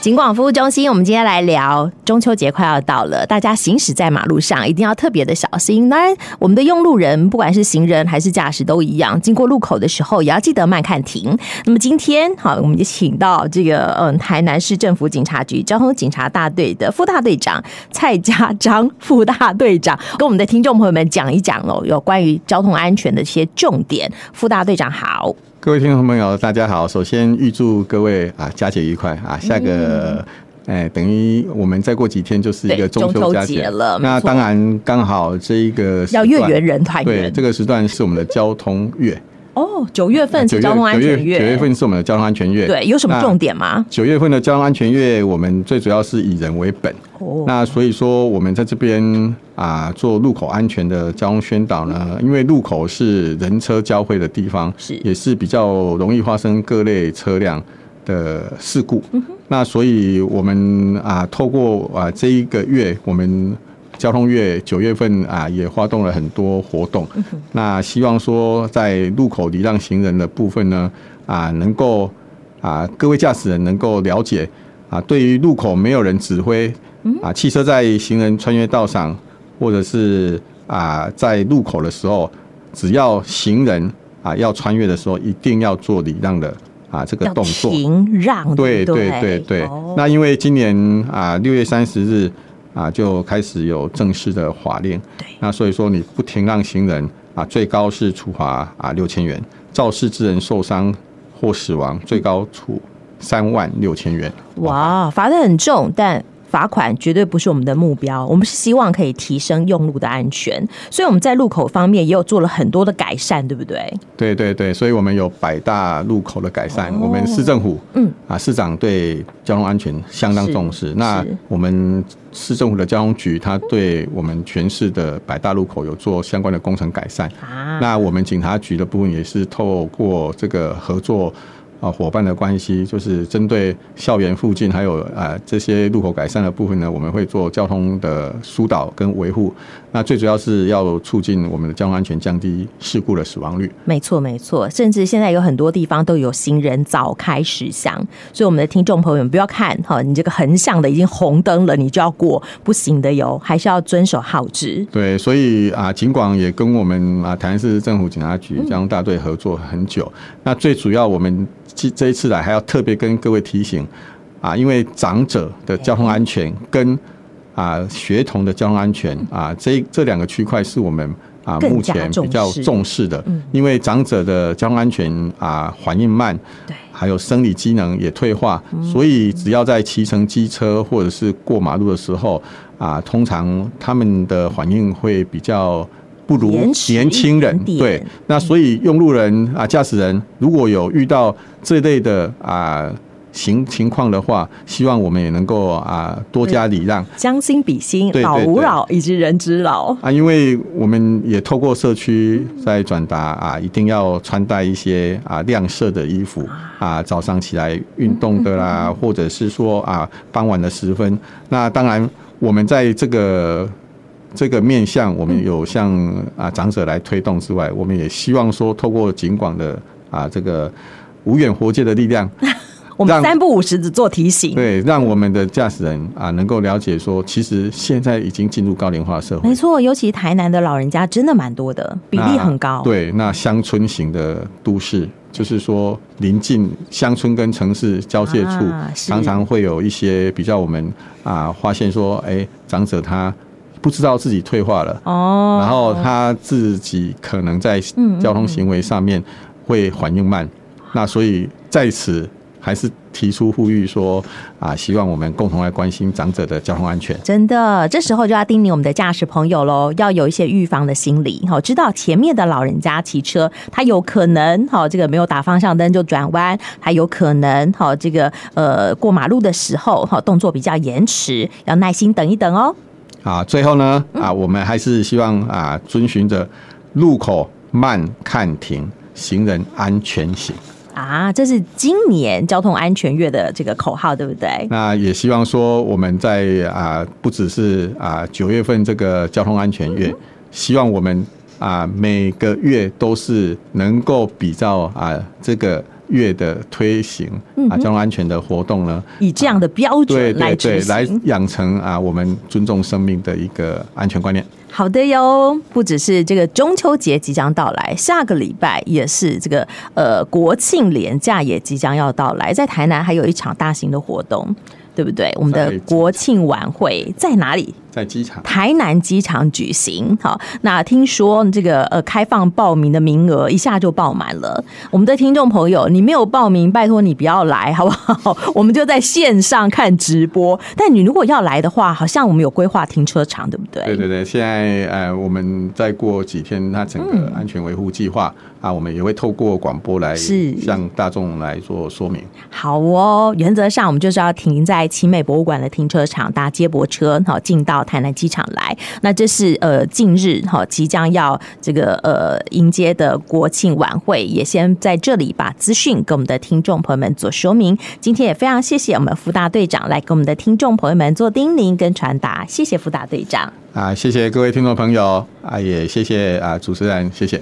警广服务中心，我们今天来聊中秋节快要到了，大家行驶在马路上一定要特别的小心。当然，我们的用路人，不管是行人还是驾驶都一样，经过路口的时候也要记得慢看停。那么今天，好，我们就请到这个嗯，台南市政府警察局交通警察大队的副大队长蔡家章副大队长，跟我们的听众朋友们讲一讲哦，有关于交通安全的一些重点。副大队长好。各位听众朋友，大家好！首先预祝各位啊佳节愉快啊！下个哎、嗯，等于我们再过几天就是一个中秋佳节了。那当然刚好这一个要月圆人团圆，对，这个时段是我们的交通月。哦，九月份是交通安全月。九月份是我们的交通安全月。对，有什么重点吗？九月份的交通安全月，我们最主要是以人为本。哦。那所以说，我们在这边啊，做路口安全的交通宣导呢，因为路口是人车交汇的地方，是也是比较容易发生各类车辆的事故。那所以我们啊，透过啊这一个月，我们。交通月九月份啊，也发动了很多活动。那希望说，在路口礼让行人的部分呢，啊，能够啊，各位驾驶人能够了解啊，对于路口没有人指挥啊，汽车在行人穿越道上，或者是啊，在路口的时候，只要行人啊要穿越的时候，一定要做礼让的啊这个动作。停让。对对对对。那因为今年啊六月三十日。啊，就开始有正式的法令。对，那所以说你不停让行人啊，最高是处罚啊六千元；肇事之人受伤或死亡，最高处三万六千元。哇，罚得很重，但。罚款绝对不是我们的目标，我们是希望可以提升用路的安全，所以我们在路口方面也有做了很多的改善，对不对？对对对，所以我们有百大路口的改善。哦、我们市政府，嗯啊，市长对交通安全相当重视。那我们市政府的交通局，他对我们全市的百大路口有做相关的工程改善。啊，那我们警察局的部分也是透过这个合作。啊，伙伴的关系就是针对校园附近还有啊这些路口改善的部分呢，我们会做交通的疏导跟维护。那最主要是要促进我们的交通安全，降低事故的死亡率。没错，没错。甚至现在有很多地方都有行人早开始向，所以我们的听众朋友们不要看哈，你这个横向的已经红灯了，你就要过，不行的哟，还是要遵守号志。对，所以啊，尽管也跟我们啊台南市政府警察局交通大队合作很久。嗯、那最主要我们。这一次来还要特别跟各位提醒啊，因为长者的交通安全跟啊学童的交通安全啊，这这两个区块是我们啊目前比较重视的。因为长者的交通安全啊反应慢，还有生理机能也退化，所以只要在骑乘机车或者是过马路的时候啊，通常他们的反应会比较。不如年轻人对，那所以用路人啊，驾驶人如果有遇到这类的啊情情况的话，希望我们也能够啊多加礼让，将心比心，老吾老以及人之老。啊，因为我们也透过社区在转达啊，一定要穿戴一些啊亮色的衣服啊，早上起来运动的啦，或者是说啊傍晚的时分，那当然我们在这个。这个面向，我们有向啊长者来推动之外，我们也希望说，透过警广的啊这个无远弗届的力量，我们三不五时的做提醒，对，让我们的驾驶人啊能够了解说，其实现在已经进入高龄化社会。没错，尤其台南的老人家真的蛮多的，比例很高。对，那乡村型的都市，就是说临近乡村跟城市交界处，啊、常常会有一些比较我们啊发现说，哎，长者他。不知道自己退化了哦，然后他自己可能在交通行为上面会反应慢，那所以在此还是提出呼吁说啊，希望我们共同来关心长者的交通安全。真的，这时候就要叮咛我们的驾驶朋友喽，要有一些预防的心理，好，知道前面的老人家骑车，他有可能好这个没有打方向灯就转弯，还有可能好这个呃过马路的时候好动作比较延迟，要耐心等一等哦。啊，最后呢，啊，我们还是希望啊，遵循着路口慢看停，行人安全行啊，这是今年交通安全月的这个口号，对不对？那也希望说，我们在啊，不只是啊九月份这个交通安全月，希望我们啊每个月都是能够比较啊这个月的推行啊交通安全的活动呢，以这样的标准来执行，来养成啊我们尊重生命的一个安全观念。好的哟，不只是这个中秋节即将到来，下个礼拜也是这个呃国庆连假也即将要到来，在台南还有一场大型的活动，对不对？我们的国庆晚会在哪里？在机场，台南机场举行。好，那听说这个呃开放报名的名额一下就爆满了。我们的听众朋友，你没有报名，拜托你不要来，好不好？我们就在线上看直播。但你如果要来的话，好像我们有规划停车场，对不对？对对对，现在呃，我们再过几天，它整个安全维护计划、嗯、啊，我们也会透过广播来向大众来做说明。好哦，原则上我们就是要停在奇美博物馆的停车场，搭接驳车，好进到。台南机场来，那这是呃近日哈即将要这个呃迎接的国庆晚会，也先在这里把资讯给我们的听众朋友们做说明。今天也非常谢谢我们福大队长来给我们的听众朋友们做叮咛跟传达，谢谢福大队长啊，谢谢各位听众朋友啊，也谢谢啊主持人，谢谢。